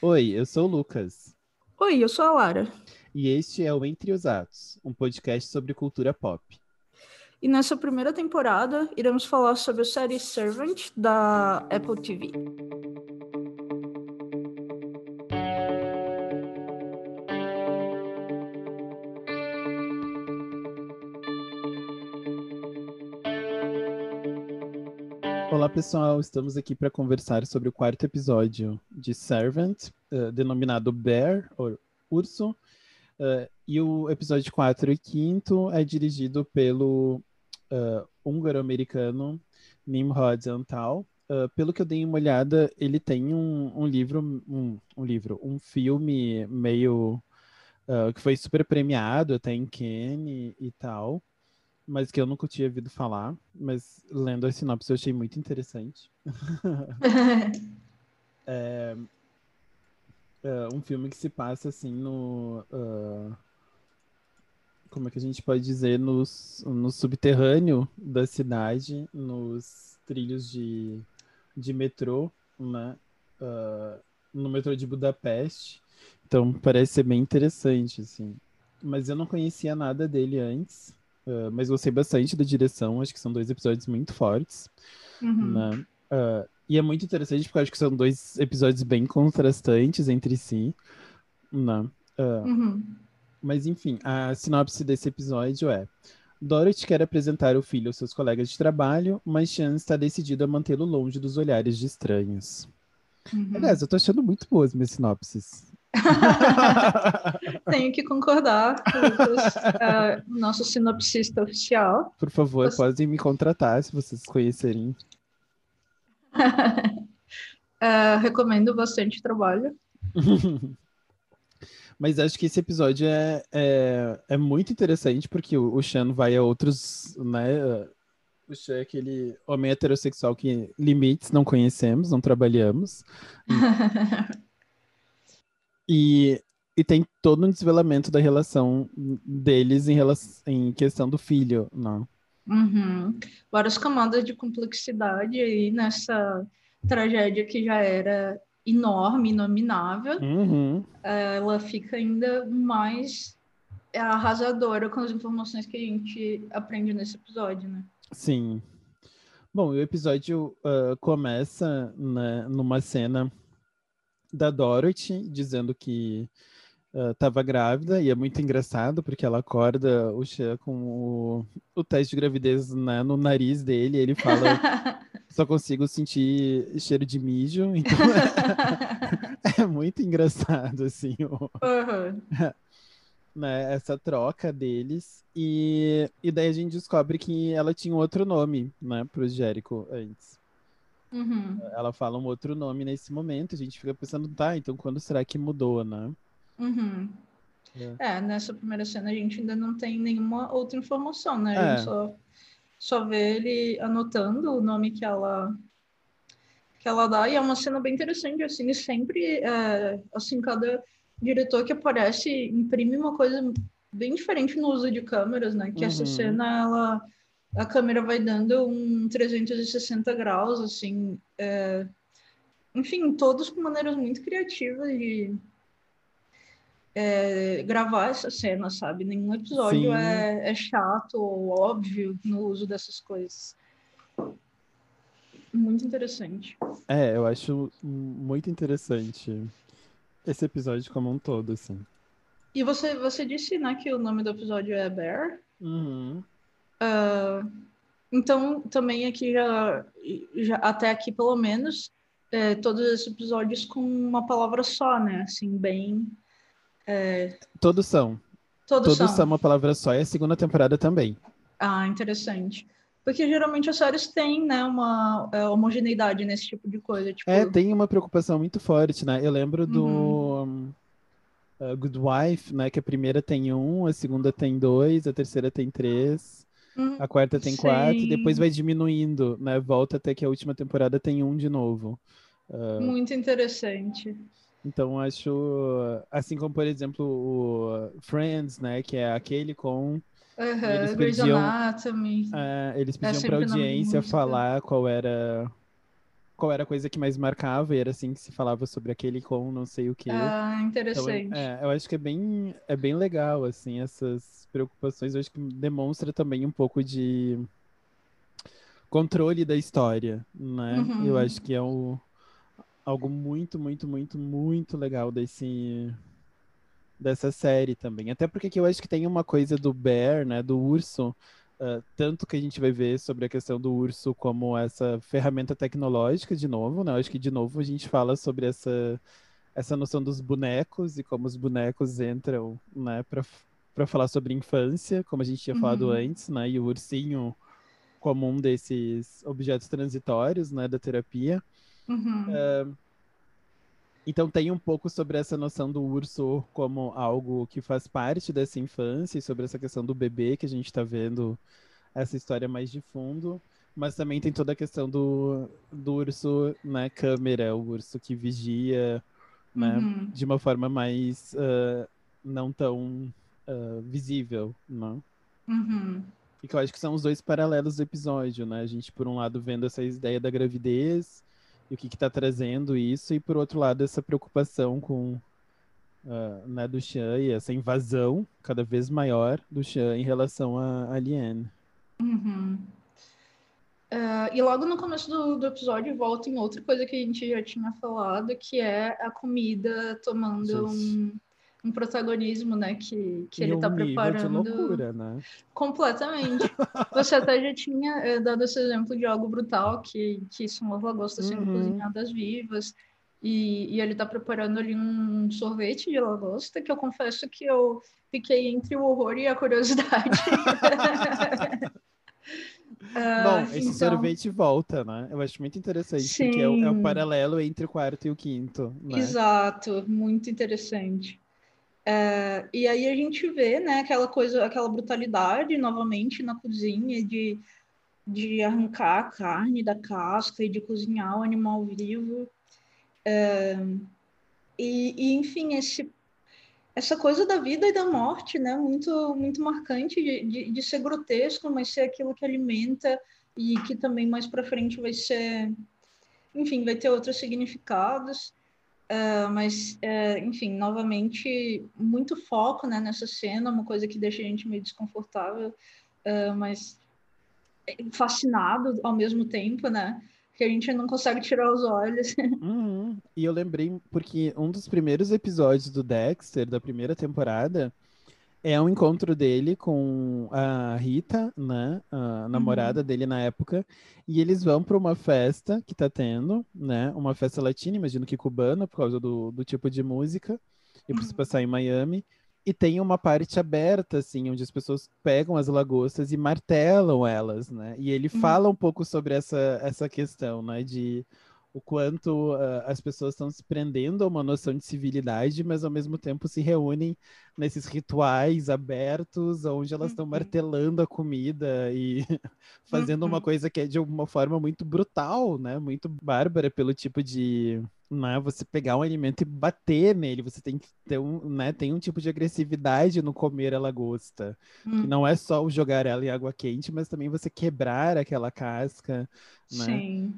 Oi, eu sou o Lucas. Oi, eu sou a Lara. E este é o Entre os Atos, um podcast sobre cultura pop. E nessa primeira temporada, iremos falar sobre a série Servant da Apple TV. Pessoal, estamos aqui para conversar sobre o quarto episódio de Servant, uh, denominado Bear, ou Urso, uh, e o episódio 4 e 5 é dirigido pelo uh, húngaro-americano Nimrod Antal. pelo que eu dei uma olhada, ele tem um, um livro, um, um, livro, um filme meio que foi super premiado até em Cannes e tal mas que eu nunca tinha ouvido falar, mas lendo a sinopse eu achei muito interessante. é, é, um filme que se passa assim no. Uh, como é que a gente pode dizer? Nos, no subterrâneo da cidade, nos trilhos de, de metrô, né? Uh, no metrô de Budapeste. Então parece ser bem interessante, assim. Mas eu não conhecia nada dele antes. Uh, mas gostei bastante da direção, acho que são dois episódios muito fortes. Uhum. Né? Uh, e é muito interessante porque acho que são dois episódios bem contrastantes entre si. Né? Uh, uhum. Mas enfim, a sinopse desse episódio é: Dorothy quer apresentar o filho aos seus colegas de trabalho, mas Chan está decidido a mantê-lo longe dos olhares de estranhos. Uhum. Aliás, eu tô achando muito boas minhas sinopses. Tenho que concordar, Lucas, uh, nosso sinopsista oficial. Por favor, Você... podem me contratar se vocês conhecerem. uh, recomendo bastante trabalho. Mas acho que esse episódio é, é, é muito interessante porque o, o Shan vai a outros, né? O Shan é aquele homem heterossexual que limites não conhecemos, não trabalhamos. E, e tem todo um desvelamento da relação deles em, relação, em questão do filho, não? Uhum. Várias camadas de complexidade aí nessa tragédia que já era enorme, inominável. Uhum. Ela fica ainda mais arrasadora com as informações que a gente aprende nesse episódio, né? Sim. Bom, o episódio uh, começa né, numa cena da Dorothy dizendo que estava uh, grávida e é muito engraçado porque ela acorda o Xan com o, o teste de gravidez né, no nariz dele e ele fala só consigo sentir cheiro de mijo então é, é muito engraçado assim o, uhum. né, essa troca deles e, e daí a gente descobre que ela tinha outro nome né, para o Jericho antes Uhum. Ela fala um outro nome nesse momento, a gente fica pensando, tá, então quando será que mudou, né? Uhum. É. é. nessa primeira cena a gente ainda não tem nenhuma outra informação, né? A gente é. só, só vê ele anotando o nome que ela que ela dá, e é uma cena bem interessante, assim, e sempre, é, assim, cada diretor que aparece imprime uma coisa bem diferente no uso de câmeras, né? Que uhum. essa cena, ela a câmera vai dando um 360 graus, assim. É... Enfim, todos com maneiras muito criativas de é, gravar essa cena, sabe? Nenhum episódio é, é, chato ou óbvio no uso dessas coisas. Muito interessante. É, eu acho muito interessante esse episódio como um todo, assim. E você, você disse, né, que o nome do episódio é Bear? Uhum. Uh, então, também aqui já, já, até aqui pelo menos, é, todos esses episódios com uma palavra só, né? Assim, bem. É... Todos são. Todos, todos são. são uma palavra só e a segunda temporada também. Ah, interessante. Porque geralmente as séries têm, né, uma é, homogeneidade nesse tipo de coisa. Tipo... É, tem uma preocupação muito forte, né? Eu lembro do uhum. uh, Good Wife, né? Que a primeira tem um, a segunda tem dois, a terceira tem três. A quarta tem Sim. quatro, depois vai diminuindo, né? Volta até que a última temporada tem um de novo. Uh, Muito interessante. Então acho, assim como por exemplo o Friends, né? Que é aquele com Uhum, eles pediam. Uh, eles pediam é para audiência falar qual era qual era a coisa que mais marcava, e era assim que se falava sobre aquele com não sei o quê. Ah, interessante. Então, é, eu acho que é bem, é bem legal, assim, essas preocupações. Eu acho que demonstra também um pouco de controle da história, né? Uhum. Eu acho que é um, algo muito, muito, muito, muito legal desse dessa série também. Até porque eu acho que tem uma coisa do bear, né, do urso, uh, tanto que a gente vai ver sobre a questão do urso como essa ferramenta tecnológica de novo, né? Eu acho que de novo a gente fala sobre essa essa noção dos bonecos e como os bonecos entram, né, para para falar sobre infância, como a gente tinha uhum. falado antes, né? E o ursinho como um desses objetos transitórios, né, da terapia. Uhum. Uh, então tem um pouco sobre essa noção do urso como algo que faz parte dessa infância e sobre essa questão do bebê que a gente está vendo essa história mais de fundo. Mas também tem toda a questão do, do urso na câmera, o urso que vigia, né, uhum. de uma forma mais uh, não tão uh, visível, não? Uhum. E que eu acho que são os dois paralelos do episódio, né? A gente, por um lado, vendo essa ideia da gravidez e o que está trazendo isso, e por outro lado, essa preocupação com uh, né, do Xan e essa invasão cada vez maior do Xan em relação a, a Liane. Uhum. Uh, e logo no começo do, do episódio volta em outra coisa que a gente já tinha falado, que é a comida tomando um, um, protagonismo, né? Que, que ele está preparando. De loucura, né? Completamente. Você até já tinha é, dado esse exemplo de algo brutal, que, que são as lagostas sendo uhum. cozinhadas vivas. E, e ele está preparando ali um sorvete de lagosta, que eu confesso que eu fiquei entre o horror e a curiosidade. Bom, esse então... sorvete volta, né? Eu acho muito interessante, Sim. porque é o, é o, paralelo entre o quarto e o quinto. Né? Exato, muito interessante. É, e aí a gente vê, né, aquela coisa, aquela brutalidade novamente na cozinha de, de arrancar a carne da casca e de cozinhar o animal vivo. É, e, e, enfim, esse essa coisa da vida e da morte, né? Muito, muito marcante de, de, de ser grotesco, mas ser aquilo que alimenta e que também mais para frente vai ser, enfim, vai ter outros significados. Uh, mas, uh, enfim, novamente, muito foco né, nessa cena, uma coisa que deixa a gente meio desconfortável, uh, mas fascinado ao mesmo tempo, né? que a gente não consegue tirar os olhos. Uhum. E eu lembrei, porque um dos primeiros episódios do Dexter, da primeira temporada, é um encontro dele com a Rita, né, a namorada uhum. dele na época, e eles vão para uma festa que tá tendo, né, uma festa latina, imagino que cubana, por causa do, do tipo de música, e por se uhum. passar em Miami, e tem uma parte aberta, assim, onde as pessoas pegam as lagostas e martelam elas, né? E ele uhum. fala um pouco sobre essa, essa questão, né? De o quanto uh, as pessoas estão se prendendo a uma noção de civilidade, mas ao mesmo tempo se reúnem nesses rituais abertos, onde elas estão uhum. martelando a comida e fazendo uhum. uma coisa que é de uma forma muito brutal, né? Muito bárbara pelo tipo de né, você pegar um alimento e bater nele, você tem que ter um, né, tem um tipo de agressividade no comer a lagosta, hum. que não é só o jogar ela em água quente, mas também você quebrar aquela casca, né? Sim.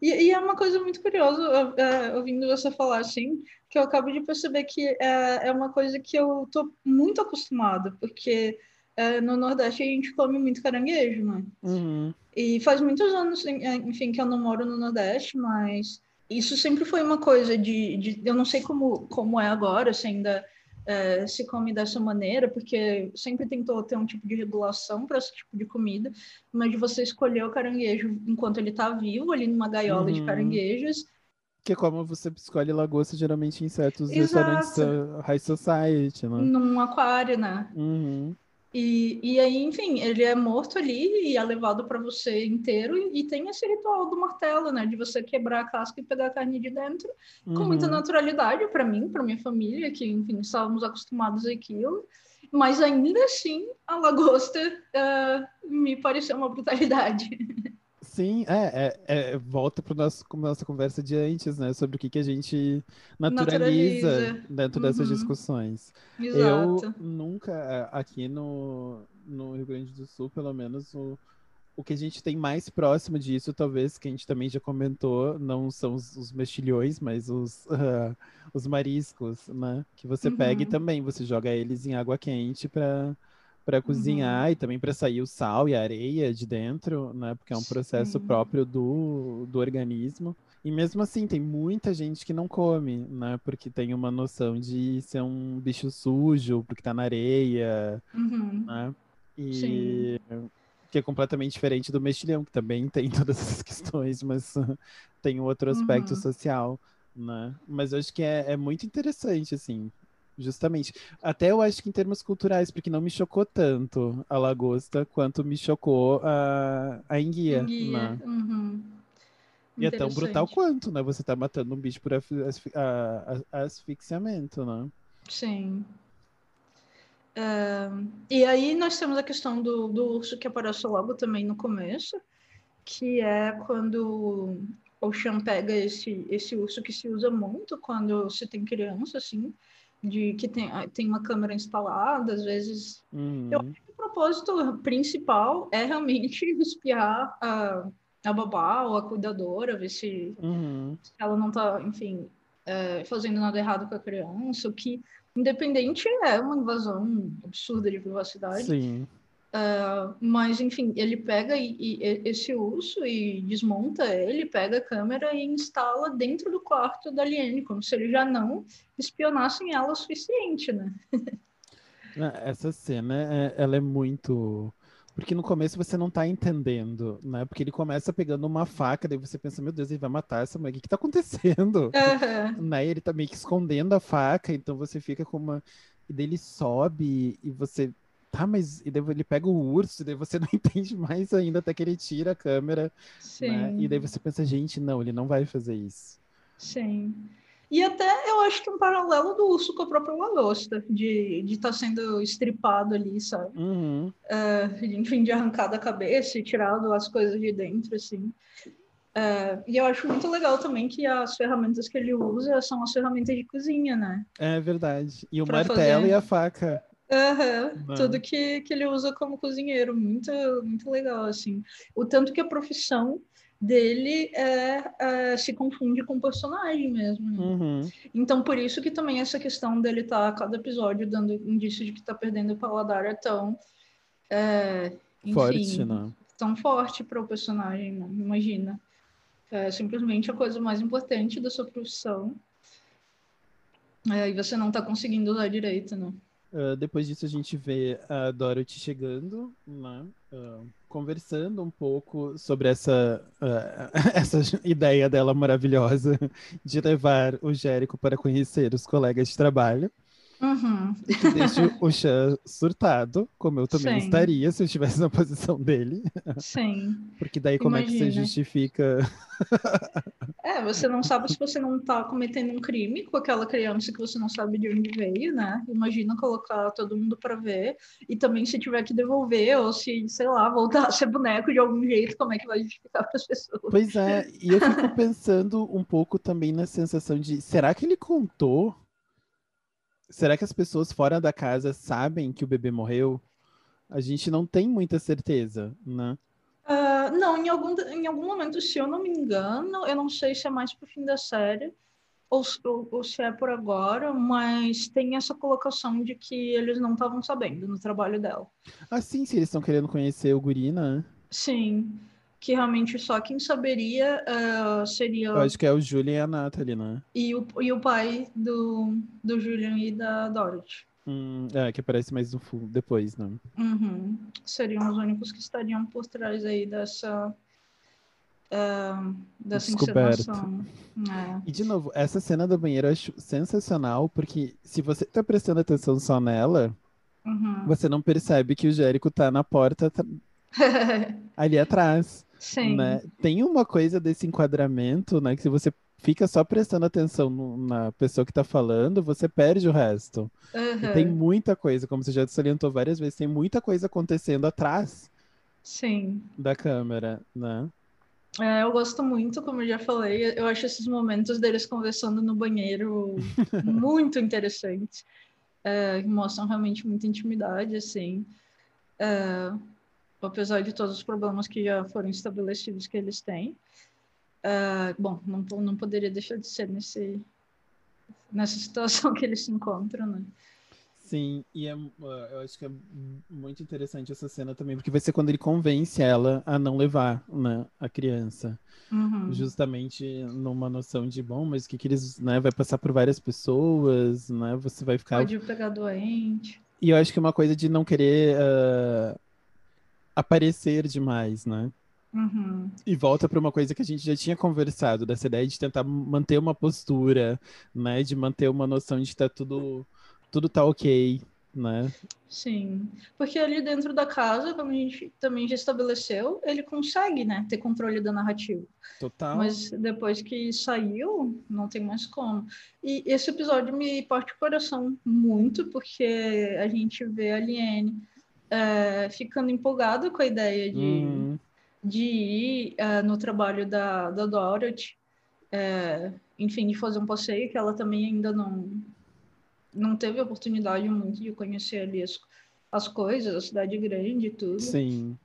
E, e é uma coisa muito curiosa, uh, ouvindo você falar assim, que eu acabo de perceber que uh, é uma coisa que eu tô muito acostumada, porque uh, no Nordeste a gente come muito caranguejo, né? Uhum. E faz muitos anos, enfim, que eu não moro no Nordeste, mas isso sempre foi uma coisa de, de, eu não sei como, como é agora, se ainda é, se come dessa maneira, porque sempre tentou ter um tipo de regulação para esse tipo de comida, mas de você escolher o caranguejo enquanto ele está vivo, ali numa gaiola uhum. de caranguejos. Que é como você escolhe lagosta geralmente em certos Exato. restaurantes high society, né? Num aquário, né? Uhum. E, e aí, enfim, ele é morto ali e é levado para você inteiro. E, e, tem esse ritual do martelo, né? De você quebrar a casca e pegar a carne de dentro uhum. com muita naturalidade para mim, para minha família, que, enfim, estávamos acostumados àquilo. Mas ainda assim, a lagosta uh, me pareceu uma brutalidade. Sim, é, é, é volta para nossa nossa conversa de antes, né? Sobre o que, que a gente naturaliza, naturaliza. dentro uhum. dessas discussões. Exato. Eu nunca, aqui no, no Rio Grande do Sul, pelo menos, o, O que a gente tem mais próximo disso, talvez, que a gente também já comentou, não são os, os mexilhões, mas os, uh, os mariscos, né? Que você uhum. pega e também você joga eles em água quente para para cozinhar uhum. e também para sair o sal e a areia de dentro, né? Porque é um processo Sim. próprio do, do organismo. E mesmo assim, tem muita gente que não come, né? Porque tem uma noção de ser um bicho sujo, porque tá na areia, uhum. né? E Sim. que é completamente diferente do mexilhão, que também tem todas essas questões, mas tem outro aspecto uhum. social, né? Mas eu acho que é, é muito interessante, assim, Justamente. Até eu acho que em termos culturais, porque não me chocou tanto a lagosta quanto me chocou a, a enguia. enguia. Né? Uhum. E é tão brutal quanto, né? Você tá matando um bicho por asfixiamento, né? Sim. Uh, e aí nós temos a questão do, do urso que aparece logo também no começo, que é quando o Chan pega esse, esse urso que se usa muito quando se tem criança, assim, de que tem, ah, tem uma câmera instalada, às vezes. Uhum. Eu acho que o propósito principal é realmente espiar a, a babá ou a cuidadora, ver se, uhum. se ela não está, enfim, é, fazendo nada errado com a criança, o que, independente, é uma invasão absurda de privacidade. Sim. Uh, mas, enfim, ele pega e, e, esse urso e desmonta ele, pega a câmera e instala dentro do quarto da Liane, como se eles já não espionassem ela o suficiente, né? Essa cena, é, ela é muito... Porque no começo você não tá entendendo, né? Porque ele começa pegando uma faca, daí você pensa, meu Deus, ele vai matar essa mulher, o que que tá acontecendo? Uhum. Né? Ele tá meio que escondendo a faca, então você fica com uma... E daí ele sobe e você tá, mas e daí ele pega o urso, e daí você não entende mais ainda até que ele tira a câmera. Sim. Né? E daí você pensa, gente, não, ele não vai fazer isso. Sim. E até eu acho que um paralelo do urso com a própria lagosta, de estar tá sendo estripado ali, sabe? Uhum. Uh, enfim, de arrancar da cabeça e tirado as coisas de dentro, assim. Uh, e eu acho muito legal também que as ferramentas que ele usa são as ferramentas de cozinha, né? É verdade. E o pra martelo fazer... e a faca. Uhum, tudo que, que ele usa como cozinheiro, muito, muito legal, assim. O tanto que a profissão dele é, é se confunde com o personagem mesmo. Né? Uhum. Então, por isso que também essa questão dele estar tá, a cada episódio dando indício de que está perdendo o paladar é tão... É, enfim, forte, né? Tão forte para o personagem, né? imagina. É simplesmente a coisa mais importante da sua profissão. É, e você não está conseguindo usar direito, né? Uh, depois disso, a gente vê a Dorothy chegando, né? Uh, conversando um pouco sobre essa, uh, essa ideia dela maravilhosa de levar o Jérico para conhecer os colegas de trabalho. Uhum. E que deixa o Chan surtado, como eu também Sim. estaria se eu estivesse na posição dele. Sim. Porque daí como Imagina. é que você justifica? é, você não sabe se você não está cometendo um crime com aquela criança que você não sabe de onde veio, né? Imagina colocar todo mundo para ver. E também se tiver que devolver, ou se, sei lá, voltar a ser boneco de algum jeito, como é que vai justificar para as pessoas? Pois é, e eu fico pensando um pouco também na sensação de, será que ele contou será que as pessoas fora da casa sabem que o bebê morreu? A gente não tem muita certeza, né? Uh, não, em algum, em algum momento, se eu não me engano, eu não sei se é mais pro fim da série ou, ou, ou se é por agora, mas tem essa colocação de que eles não estavam sabendo no trabalho dela. Ah, sim, se eles estão querendo conhecer o guri, né? Sim que realmente só quem saberia uh, seria. Eu acho que é o Julian e a Natalie, né? E o, e o pai do, do Julian e da Dorothy. Hum, é, que aparece mais no fundo, depois, né? Uhum. Seriam os únicos que estariam por trás aí dessa. Uh, dessa Descoberta. É. E de novo, essa cena do banheiro eu acho sensacional, porque se você tá prestando atenção só nela, uhum. você não percebe que o Jérico tá na porta ali atrás. Sim. Né? Tem uma coisa desse enquadramento, né? Que se você fica só prestando atenção no, na pessoa que está falando, você perde o resto. Uhum. tem muita coisa, como você já salientou várias vezes, tem muita coisa acontecendo atrás Sim. da câmera, né? É, eu gosto muito, como eu já falei, eu acho esses momentos deles conversando no banheiro muito interessantes. É, mostram realmente muita intimidade, assim. É, apesar de todos os problemas que já foram estabelecidos que eles têm. Uh, bom, não, não poderia deixar de ser nesse, nessa situação que eles se encontram, né? Sim, e é, eu acho que é muito interessante essa cena também, porque vai ser quando ele convence ela a não levar né, a criança. Uhum. Justamente numa noção de, bom, mas o que, que eles, né, vai passar por várias pessoas, né, você vai ficar... Pode pegar doente. E eu acho que é uma coisa de não querer uh, aparecer demais, né? Uhum. E volta para uma coisa que a gente já tinha conversado, dessa ideia de tentar manter uma postura, né? De manter uma noção de que tá tudo, tudo tá ok, né? Sim, porque ali dentro da casa, como a gente também já estabeleceu, ele consegue, né, ter controle da narrativa. Total. Mas depois que saiu, não tem mais como. E esse episódio me parte o coração muito, porque a gente vê a Liane é, ficando empolgada com a ideia de, uhum. de ir é, no trabalho da, da Dorothy, é, enfim, de fazer um passeio que ela também ainda não não teve oportunidade muito de conhecer ali as, as coisas, a cidade grande e tudo. Sim.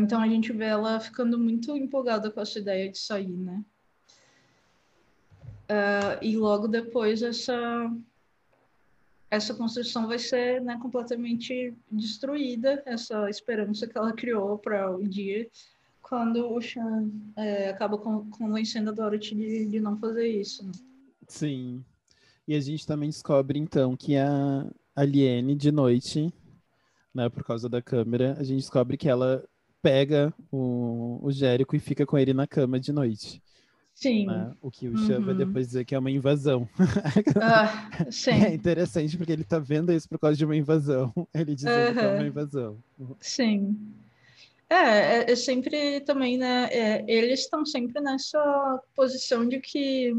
Então a gente vê ela ficando muito empolgada com essa ideia de sair, né? E logo depois essa essa construção vai ser né, completamente destruída, essa esperança que ela criou para o dia quando o Sean é, acaba convencendo a Dorothy de, de não fazer isso. Né? Sim. E a gente também descobre, então, que a Aliene, de noite, né, por causa da câmera, a gente descobre que ela pega o, o Jérico e fica com ele na cama de noite. Sim. Né? O que o Chan uhum. vai depois dizer que é uma invasão. Ah, sim. É interessante porque ele tá vendo isso por causa de uma invasão. Ele dizendo uhum. que é uma invasão. Sim. É, é, é sempre também, né? É, eles estão sempre nessa posição de que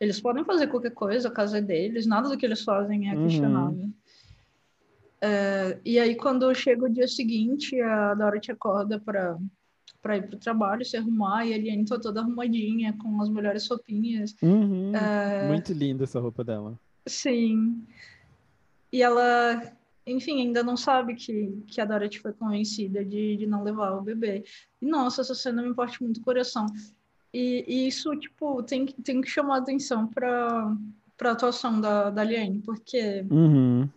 eles podem fazer qualquer coisa, a casa é deles, nada do que eles fazem é uhum. questionável. Uhum. É, e aí, quando chega o dia seguinte, a Dorothy acorda para para ir para o trabalho, se arrumar, e a Eliane tá toda arrumadinha, com as melhores roupinhas. Uhum. É... Muito linda essa roupa dela. Sim. E ela, enfim, ainda não sabe que, que a Dorothy foi convencida de, de não levar o bebê. E, nossa, essa cena me parte muito o coração. E, e, isso, tipo, tem, tem que chamar atenção para a atuação da, da Liane, porque uhum.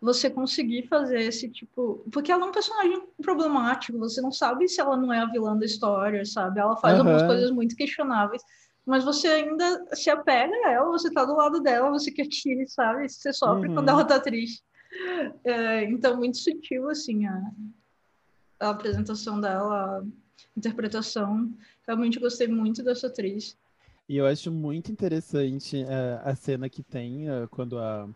Você conseguir fazer esse tipo. Porque ela é um personagem problemático, você não sabe se ela não é a vilã da história, sabe? Ela faz uhum. algumas coisas muito questionáveis, mas você ainda se apega a ela, você tá do lado dela, você quer que sabe? Você sofre uhum. quando ela tá triste. É, então, muito sutil, assim, a, a apresentação dela, a interpretação Realmente gostei muito dessa atriz. E eu acho muito interessante uh, a cena que tem uh, quando a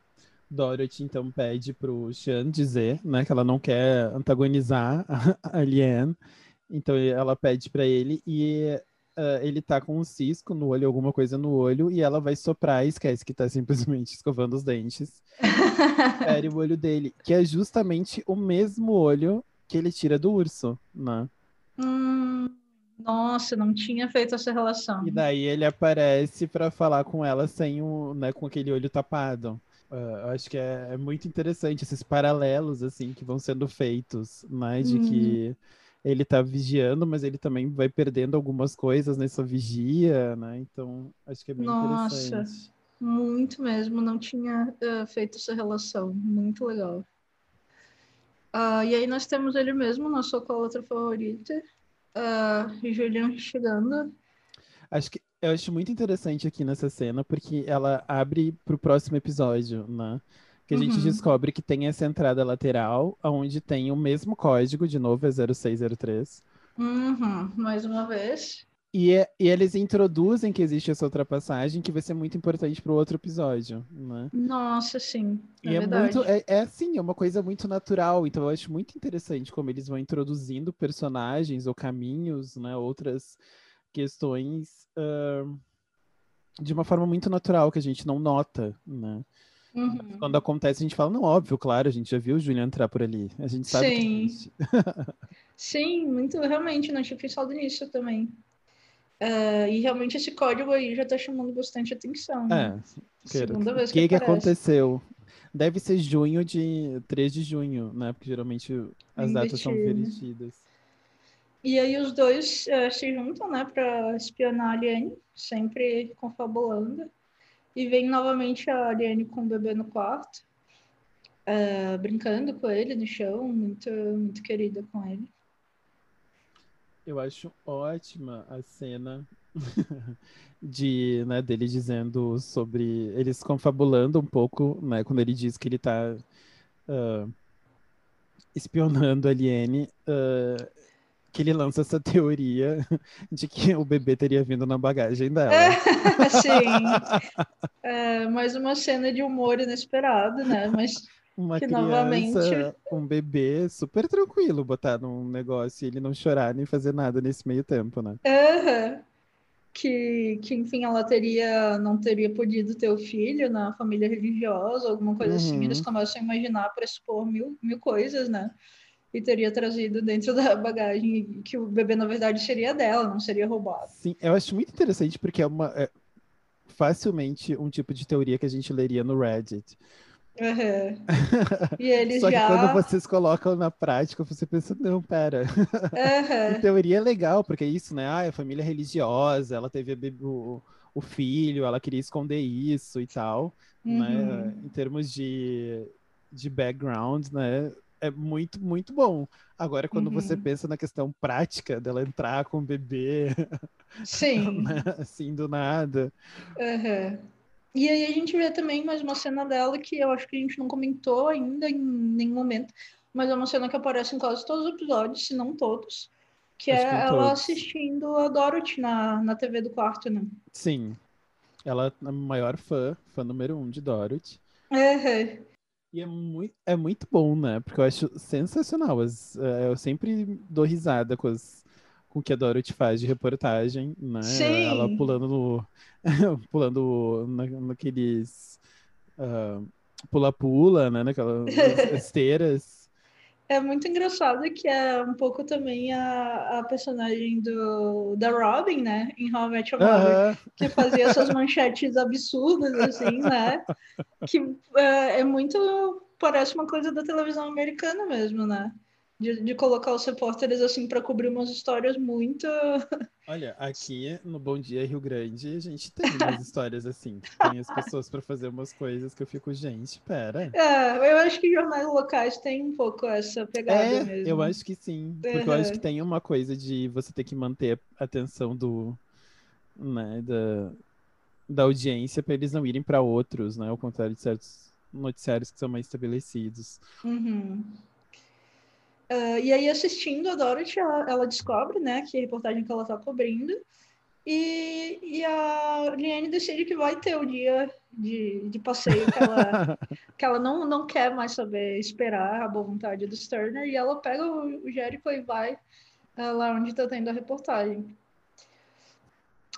Dorothy então pede pro Sean dizer, né, que ela não quer antagonizar a, Liane. Então ela pede para ele e uh, ele tá com um cisco no olho, alguma coisa no olho, e ela vai soprar e esquece que tá simplesmente escovando os dentes. Era o olho dele, que é justamente o mesmo olho que ele tira do urso, né? Hum. Nossa, não tinha feito essa relação. E daí ele aparece para falar com ela sem o, né, com aquele olho tapado. Uh, acho que é, é, muito interessante esses paralelos assim que vão sendo feitos, né, de uhum. que ele tá vigiando, mas ele também vai perdendo algumas coisas nessa vigia, né? Então, acho que é bem Nossa, interessante. Muito mesmo, não tinha uh, feito essa relação. Muito legal. Uh, e aí nós temos ele mesmo, nossa outra favorita, uh, Julian chegando. Acho que eu acho muito interessante aqui nessa cena, porque ela abre para o próximo episódio, né? Que a uhum. gente descobre que tem essa entrada lateral, onde tem o mesmo código, de novo, é 0603. Uhum. Mais uma vez. E, é, e, eles introduzem que existe essa outra passagem que vai ser muito importante para o outro episódio, né? Nossa, sim. É e é, muito, é, é assim, é uma coisa muito natural. Então eu acho muito interessante como eles vão introduzindo personagens ou caminhos, né? Outras questões uh, de uma forma muito natural que a gente não nota, né? Uhum. Quando acontece, a gente fala, não, óbvio, claro, a gente já viu o Julian entrar por ali. A gente sabe Sim. que Sim, muito, realmente, não tinha pensado nisso também. Uh, e realmente esse código aí já está chamando bastante atenção. Né? É. Segunda vez que, que, que aconteceu? Deve ser junho de 3 de junho, né? Porque geralmente as Invertido. datas são invertidas. E aí os dois uh, se juntam, né, para espionar a Aliene, sempre confabulando. E vem novamente a Aliene com o bebê no quarto, uh, brincando com ele no chão, muito, muito querida com ele. Eu acho ótima a cena de, né, dele dizendo sobre. Eles confabulando um pouco, né? Quando ele diz que ele tá uh, espionando a Aliene. Uh, que ele lança essa teoria de que o bebê teria vindo na bagagem dela. Sim. É, mais uma cena de humor inesperado, né? Mas uma que criança, novamente... um bebê super tranquilo botar num negócio e ele não chorar nem fazer nada nesse meio tempo, né? Uhum. Que, que, enfim, ela teria, não teria podido ter o filho na família religiosa, alguma coisa uhum. assim. Eles uhum. começam a imaginar, pressupor mil, mil coisas, né? E teria trazido dentro da bagagem que o bebê, na verdade, seria dela, não seria roubado. Sim, eu acho muito interessante porque é uma. É facilmente um tipo de teoria que a gente leria no Reddit. Uhum. E eles Só já... que quando vocês colocam na prática, você pensa, não, pera. Uhum. teoria é legal, porque é isso, né? Ah, a família é religiosa, ela teve o, o filho, ela queria esconder isso e tal. Né? Uhum. Né? Em termos de, de background, né? É muito, muito bom. Agora, quando uhum. você pensa na questão prática dela entrar com o bebê, Sim. né? assim, do nada. Uhum. E aí a gente vê também mais uma cena dela que eu acho que a gente não comentou ainda em nenhum momento, mas é uma cena que aparece em quase todos os episódios, se não todos, que acho é que ela todos. assistindo a Dorothy na, na TV do quarto, né? Sim. Ela é a maior fã, fã número um de Dorothy. Uhum. E é muito, é muito bom, né? Porque eu acho sensacional. As, é, eu sempre dou risada com, as, com o que a Dorothy faz de reportagem, né? Sim. Ela pulando no. pulando na, naqueles. Uh, pula-pula, né? Naquelas esteiras. É muito engraçado que é um pouco também a, a personagem do, da Robin, né? Em How I Met Your Mother, que fazia essas manchetes absurdas, assim, né? Que é, é, muito... Parece uma coisa da televisão americana mesmo, né? De, de colocar os repórteres, assim, para cobrir umas histórias muito... Olha, aqui no Bom Dia Rio Grande, a gente tem umas histórias assim. Tem as pessoas para fazer umas coisas que eu fico, gente, pera. É, eu acho que jornais locais têm um pouco essa pegada é, mesmo. Eu acho que sim. Porque uhum. eu acho que tem uma coisa de você ter que manter a atenção do. Né, da, da audiência para eles não irem para outros, né? Ao contrário de certos noticiários que são mais estabelecidos. Uhum. Uh, e aí, assistindo a Dorothy, ela, ela, descobre, né, que a reportagem que ela está cobrindo, e, e a Liane decide que vai ter o dia de, de passeio que ela, que ela não, não quer mais saber esperar a boa vontade do Sterner, e ela pega o, o Jericho e vai uh, lá onde está tendo a reportagem.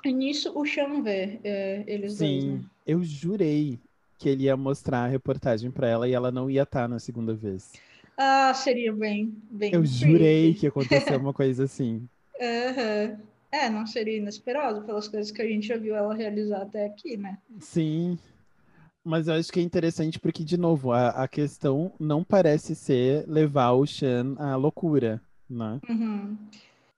E nisso o Sean vê é, eles Sim, dois, né? eu jurei que ele ia mostrar a reportagem para ela e ela não ia estar tá na segunda vez. Ah, seria bem, bem. Eu jurei que aconteceu uma coisa assim. Uhum. É, não seria inesperado pelas coisas que a gente já viu ela realizar até aqui, né? Sim. Mas eu acho que é interessante porque, de novo, a, a questão não parece ser levar o Shan à loucura, né? Uhum.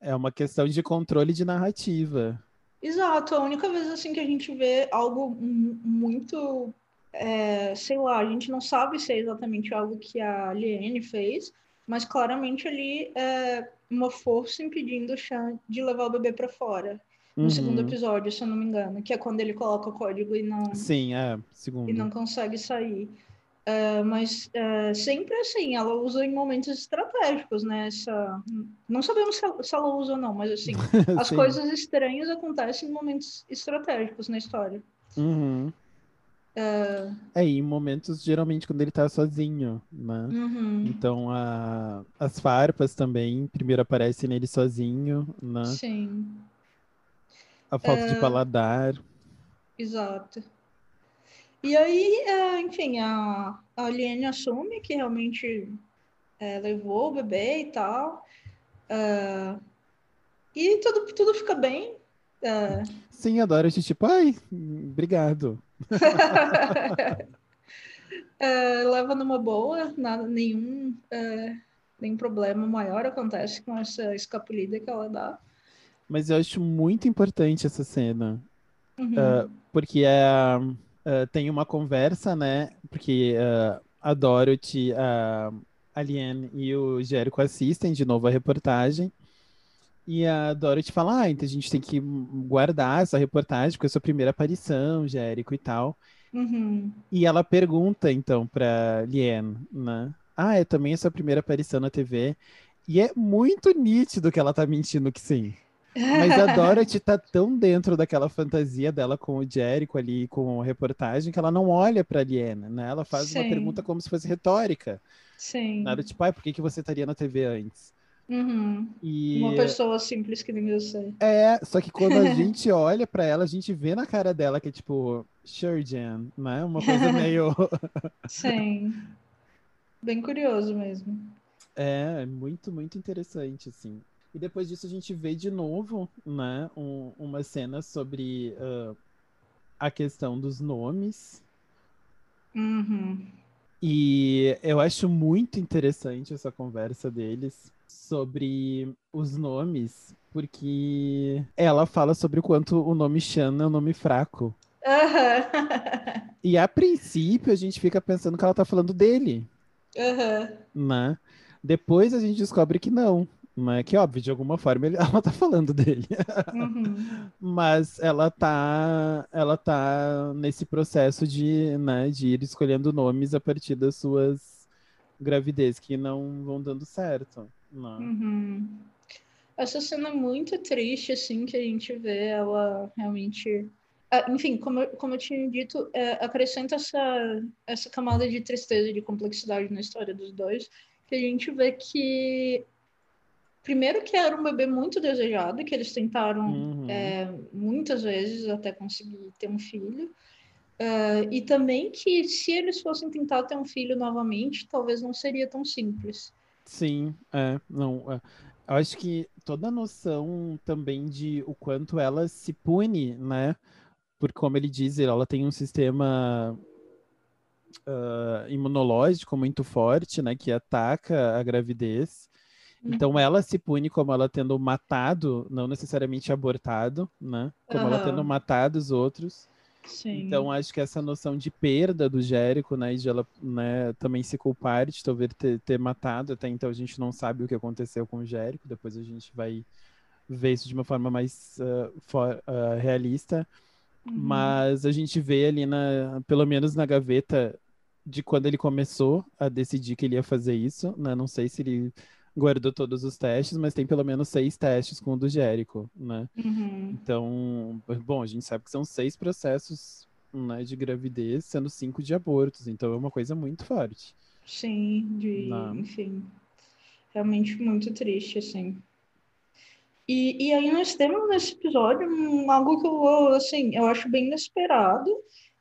É uma questão de controle de narrativa. Exato, a única vez assim que a gente vê algo muito é, sei lá, a gente não sabe se é exatamente algo que a Liane fez, mas claramente ali é uma força impedindo o Chan de levar o bebê para fora. No uhum. segundo episódio, se eu não me engano, que é quando ele coloca o código e não. Sim, é, segundo. E não consegue sair. É, mas é, sempre assim, ela usa em momentos estratégicos, né? Essa... Não sabemos se ela, se ela usa ou não, mas assim, as coisas estranhas acontecem em momentos estratégicos na história. Uhum. Uh... É, em momentos, geralmente, quando ele tá sozinho, né? Uhum. Então, a... as farpas também, primeiro aparece nele sozinho, né? Sim. A falta uh... de paladar. Exato. E aí, uh, enfim, a, a Aliene assume que realmente é, levou o bebê e tal. Uh, e tudo, tudo fica bem. Uh... Sim, adoro gente, tipo, ai, obrigado. Uh, leva numa boa, nada, nenhum, uh, nenhum problema maior acontece com essa escapulida que ela dá. Mas eu acho muito importante essa cena. Uhum. Uh, porque é, uh, tem uma conversa, né? Porque uh, a Dorothy, a Alien e o Jericho assistem de novo a reportagem. E a Dorothy fala: Ah, então a gente tem que guardar essa reportagem, porque é a sua primeira aparição, Jericho e tal. Uhum. E ela pergunta, então, pra Lien, né? Ah, é também a sua primeira aparição na TV. E é muito nítido que ela tá mentindo que sim. Mas a Dorothy tá tão dentro daquela fantasia dela com o Jericho ali, com a reportagem, que ela não olha pra Liena, né? Ela faz Sim. uma pergunta como se fosse retórica. Sim. Nada tipo, ah, por que, que você estaria na TV antes? Uhum. E... Uma pessoa simples que nem eu sei. É, só que quando a gente olha para ela, a gente vê na cara dela que é tipo, sure, Jan, né? Uma coisa meio. Sim. Bem curioso mesmo. É, muito, muito interessante, assim. E depois disso a gente vê de novo, né, um, uma cena sobre uh, a questão dos nomes. Uhum. E eu acho muito interessante essa conversa deles sobre os nomes, porque ela fala sobre o quanto o nome Shanna é um nome fraco. Uhum. e a princípio a gente fica pensando que ela tá falando dele. Uhum. Né? Depois a gente descobre que não, mas que óbvio, de alguma forma ele, ela tá falando dele. Uhum. Mas ela tá, ela tá nesse processo de, né, de ir escolhendo nomes a partir das suas gravidez que não vão dando certo. Não. Uhum. Essa cena é muito triste, assim, que a gente vê ela realmente. Ah, enfim, como, como eu tinha dito, é, acrescenta essa, essa camada de tristeza e de complexidade na história dos dois, que a gente vê que Primeiro que era um bebê muito desejado, que eles tentaram uhum. é, muitas vezes até conseguir ter um filho. Uh, e também que se eles fossem tentar ter um filho novamente, talvez não seria tão simples. Sim, é, não. É. Eu acho que toda a noção também de o quanto ela se pune, né? Por como ele diz, ela tem um sistema uh, imunológico muito forte, né? Que ataca a gravidez. Então ela se pune como ela tendo matado, não necessariamente abortado, né? Como uhum. ela tendo matado os outros. Sim. Então acho que essa noção de perda do Jérico, né, e de ela né, também se culpar de talvez ter, ter matado, até então a gente não sabe o que aconteceu com o Jérico, depois a gente vai ver isso de uma forma mais uh, for, uh, realista. Uhum. Mas a gente vê ali, na, pelo menos na gaveta, de quando ele começou a decidir que ele ia fazer isso, né? Não sei se ele guardou todos os testes, mas tem pelo menos seis testes com o do Jérico, né? Uhum. Então, bom, a gente sabe que são seis processos né, de gravidez, sendo cinco de abortos, então é uma coisa muito forte. Sim, de, enfim, realmente muito triste, assim. E, e aí nós temos nesse episódio algo que eu, assim, eu acho bem inesperado,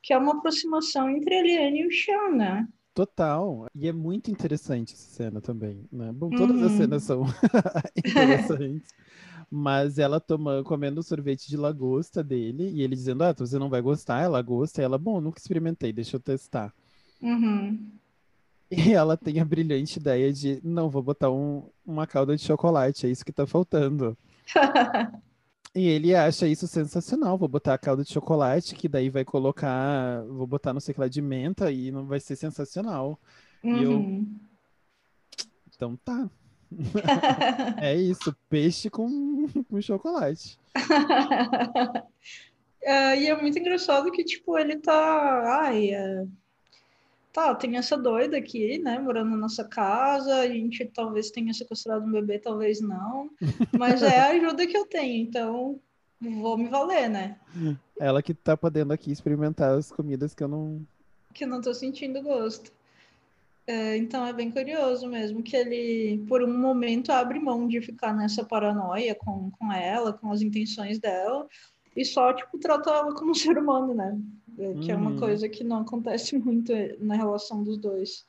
que é uma aproximação entre a Eliane e o Sean, né? Total. E é muito interessante essa cena também, né? Bom, todas uhum. as cenas são interessantes. Mas ela tomando, comendo o sorvete de lagosta dele e ele dizendo: Ah, você não vai gostar, é lagosta. E ela, bom, nunca experimentei, deixa eu testar. Uhum. E ela tem a brilhante ideia de: Não, vou botar um, uma calda de chocolate, é isso que tá faltando. E ele acha isso sensacional. Vou botar a calda de chocolate, que daí vai colocar. Vou botar não sei o que lá de menta e não vai ser sensacional. Uhum. E eu. Uhum. Então tá. é isso, peixe com, com chocolate. é, e é muito engraçado que, tipo, ele tá. Ai, é tá, tem essa doida aqui, né, morando na nossa casa, a gente talvez tenha sequestrado um bebê, talvez não, mas é a ajuda que eu tenho, então vou me valer, né? Ela que tá podendo aqui experimentar as comidas que eu não... Que eu não tô sentindo gosto. É, então é bem curioso mesmo que ele, por um momento, abre mão de ficar nessa paranoia com, com ela, com as intenções dela, e só, tipo, trata ela como ser humano, né? Que é uma uhum. coisa que não acontece muito na relação dos dois.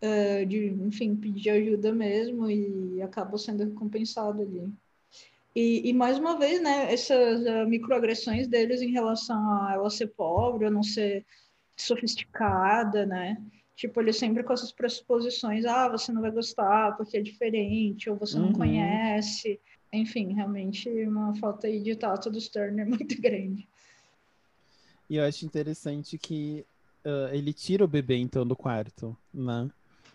É, de, enfim, pedir ajuda mesmo e acaba sendo recompensado ali. E, e mais uma vez, né, essas uh, microagressões deles em relação a ela ser pobre, ou não ser sofisticada, né? Tipo, ele sempre com essas pressuposições, ah, você não vai gostar porque é diferente, ou você não uhum. conhece. Enfim, realmente uma falta de tato do é muito grande. E eu acho interessante que uh, ele tira o bebê, então, do quarto, né?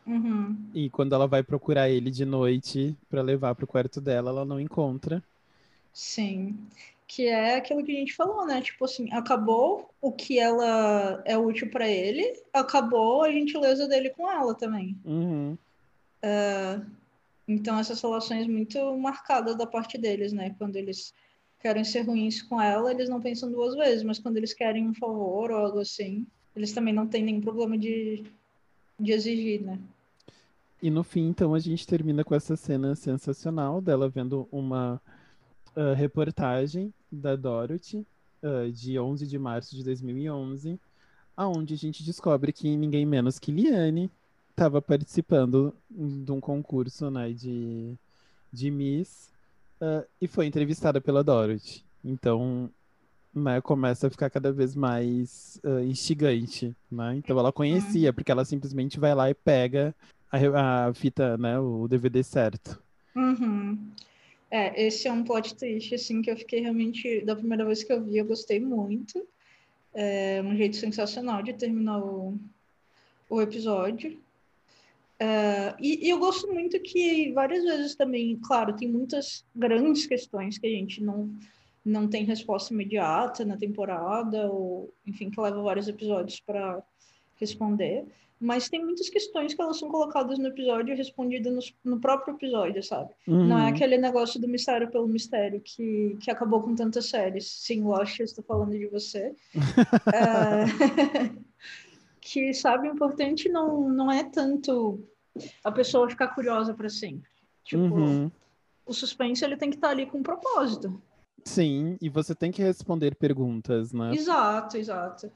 Uhum. E quando ela vai procurar ele de noite para levar pro quarto dela, ela não encontra. Sim. Que é aquilo que a gente falou, né? Tipo assim, acabou o que ela é útil para ele, acabou a gentileza dele com ela também. Uhum. Uh, então, essas relações muito marcadas da parte deles, né? Quando eles querem ser ruins com ela, eles não pensam duas vezes, mas quando eles querem um favor ou algo assim, eles também não têm nenhum problema de, de exigir, né? E no fim, então, a gente termina com essa cena sensacional dela vendo uma uh, reportagem da Dorothy, uh, de 11 de março de 2011, aonde a gente descobre que ninguém menos que Liane estava participando de um concurso né, de, de Miss uh, e foi entrevistada pela Dorothy. Então, né, começa a ficar cada vez mais uh, instigante, né? Então ela conhecia, porque ela simplesmente vai lá e pega a, a fita, né, o DVD certo. Uhum. É, esse é um plot twist, assim, que eu fiquei realmente, da primeira vez que eu vi, eu gostei muito. É um jeito sensacional de terminar o, o episódio. Uh, e, e, eu gosto muito que várias vezes também, claro, tem muitas grandes questões que a gente não, não tem resposta imediata na temporada, ou enfim, que leva vários episódios para responder. Mas tem muitas questões que elas são colocadas no episódio e respondidas no, no próprio episódio, sabe? Uhum. Não é aquele negócio do mistério pelo mistério que, que acabou com tantas séries. Sim, Lost, estou falando de você. uh... que, sabe, o importante não, não é tanto a pessoa ficar curiosa para sempre. Tipo, uhum. o suspense ele tem que estar tá ali com um propósito. Sim, e você tem que responder perguntas, né? Exato, exato.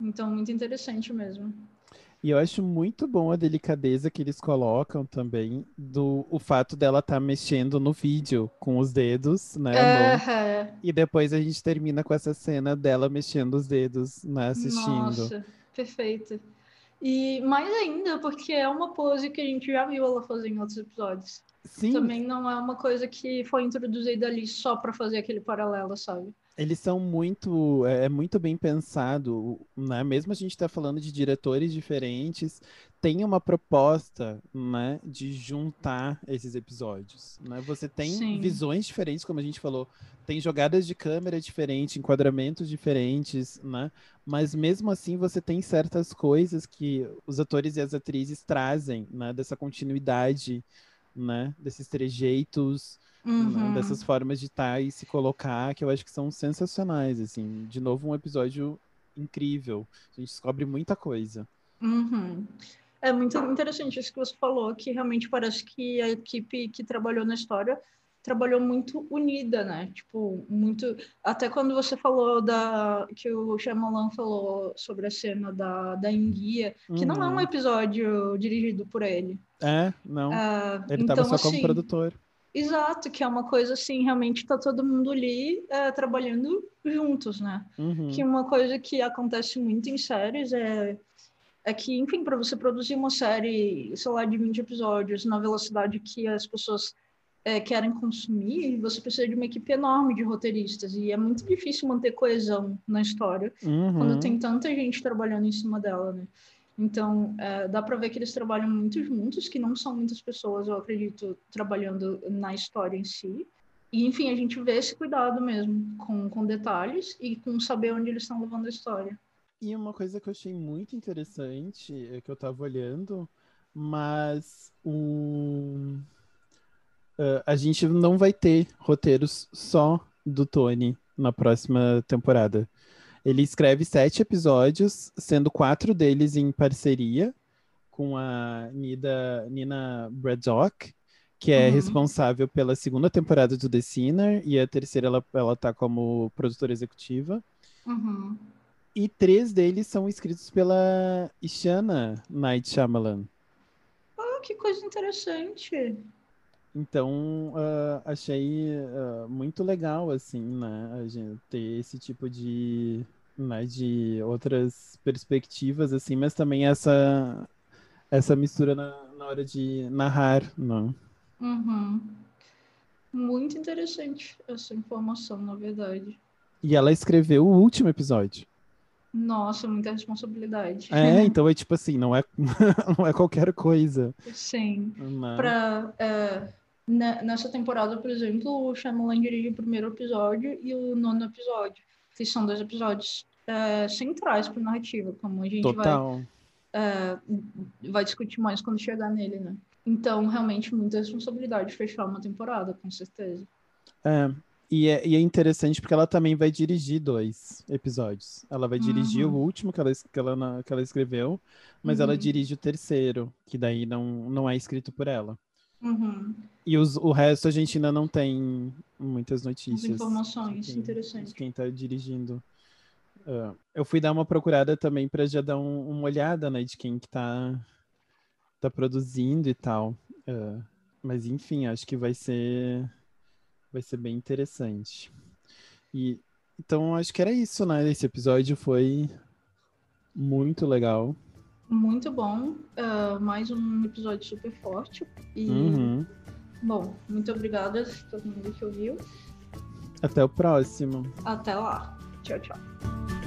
Então, muito interessante mesmo. E eu acho muito bom a delicadeza que eles colocam também do o fato dela estar tá mexendo no vídeo com os dedos, né? Uh E depois a gente termina com essa cena dela mexendo os dedos, né? Assistindo. Nossa, perfeito. E mais ainda, porque é uma pose que a gente já viu ela fazer em outros episódios. Sim. Também não é uma coisa que foi introduzida ali só para fazer aquele paralelo, sabe? Eles são muito, é, é muito bem pensado, né? Mesmo a gente está falando de diretores diferentes, tem uma proposta, né, de juntar esses episódios, né? Você tem Sim. visões diferentes, como a gente falou, tem jogadas de câmera diferentes, enquadramentos diferentes, né? Mas mesmo assim você tem certas coisas que os atores e as atrizes trazem, né, dessa continuidade, né, desses trejeitos, né, uhum. dessas formas de estar e se colocar, que eu acho que são sensacionais, assim. De novo, um episódio incrível. A gente descobre muita coisa. Uhum. É muito interessante isso que você falou, que realmente parece que a equipe que trabalhou na história trabalhou muito unida, né? Tipo, muito. Até quando você falou da. que o Shyamalan falou sobre a cena da, da enguia, que não é um uhum. episódio dirigido por ele. É, não. Uh, ele estava então, só como assim, produtor. Exato, que é uma coisa assim, realmente está todo mundo ali é, trabalhando juntos, né? Uhum. Que uma coisa que acontece muito em séries é, é que, enfim, para você produzir uma série, sei lá, de 20 episódios na velocidade que as pessoas é, querem consumir, você precisa de uma equipe enorme de roteiristas e é muito difícil manter coesão na história uhum. quando tem tanta gente trabalhando em cima dela, né? Então, é, dá para ver que eles trabalham muito juntos, que não são muitas pessoas, eu acredito, trabalhando na história em si. E, enfim, a gente vê esse cuidado mesmo, com, com detalhes e com saber onde eles estão levando a história. E uma coisa que eu achei muito interessante, é que eu estava olhando, mas o... Uh, a gente não vai ter roteiros só do Tony na próxima temporada. Ele escreve sete episódios, sendo quatro deles em parceria com a Nida, Nina Braddock, que é uhum. responsável pela segunda temporada do The Sinner, e a terceira ela, ela tá como produtora executiva. Uhum. E três deles são escritos pela Ishana Night Shyamalan. Ah, que coisa interessante. Então, uh, achei uh, muito legal, assim, né, a gente ter esse tipo de né, de outras perspectivas, assim, mas também essa, essa mistura na, na hora de narrar, não? Uhum. Muito interessante essa informação, na verdade. E ela escreveu o último episódio. Nossa, muita responsabilidade. É, então é tipo assim, não é, não é qualquer coisa. Sim. Não. Pra, é, nessa temporada, por exemplo, o Shyamalan dirige o primeiro episódio e o nono episódio, que são dois episódios é, centrais para narrativa, como a gente Total. vai, é, vai discutir mais quando chegar nele, né? Então, realmente, muita responsabilidade fechar uma temporada, com certeza. É, e é, e é, interessante porque ela também vai dirigir dois episódios. Ela vai dirigir uhum. o último que ela, que ela, que ela escreveu, mas uhum. ela dirige o terceiro, que daí não, não é escrito por ela. Uhum. E os, o resto a gente ainda não tem muitas notícias. As informações, quem, interessante. Quem está dirigindo. Uh, eu fui dar uma procurada também para já dar um, uma olhada, né, de quem que tá, tá produzindo e tal. Uh, mas enfim, acho que vai ser vai ser bem interessante. E então acho que era isso, né? Esse episódio foi muito legal. Muito bom. Uh, mais um episódio super forte. E uhum. bom, muito obrigada a todo mundo que ouviu. Até o próximo. Até lá. Tchau, tchau.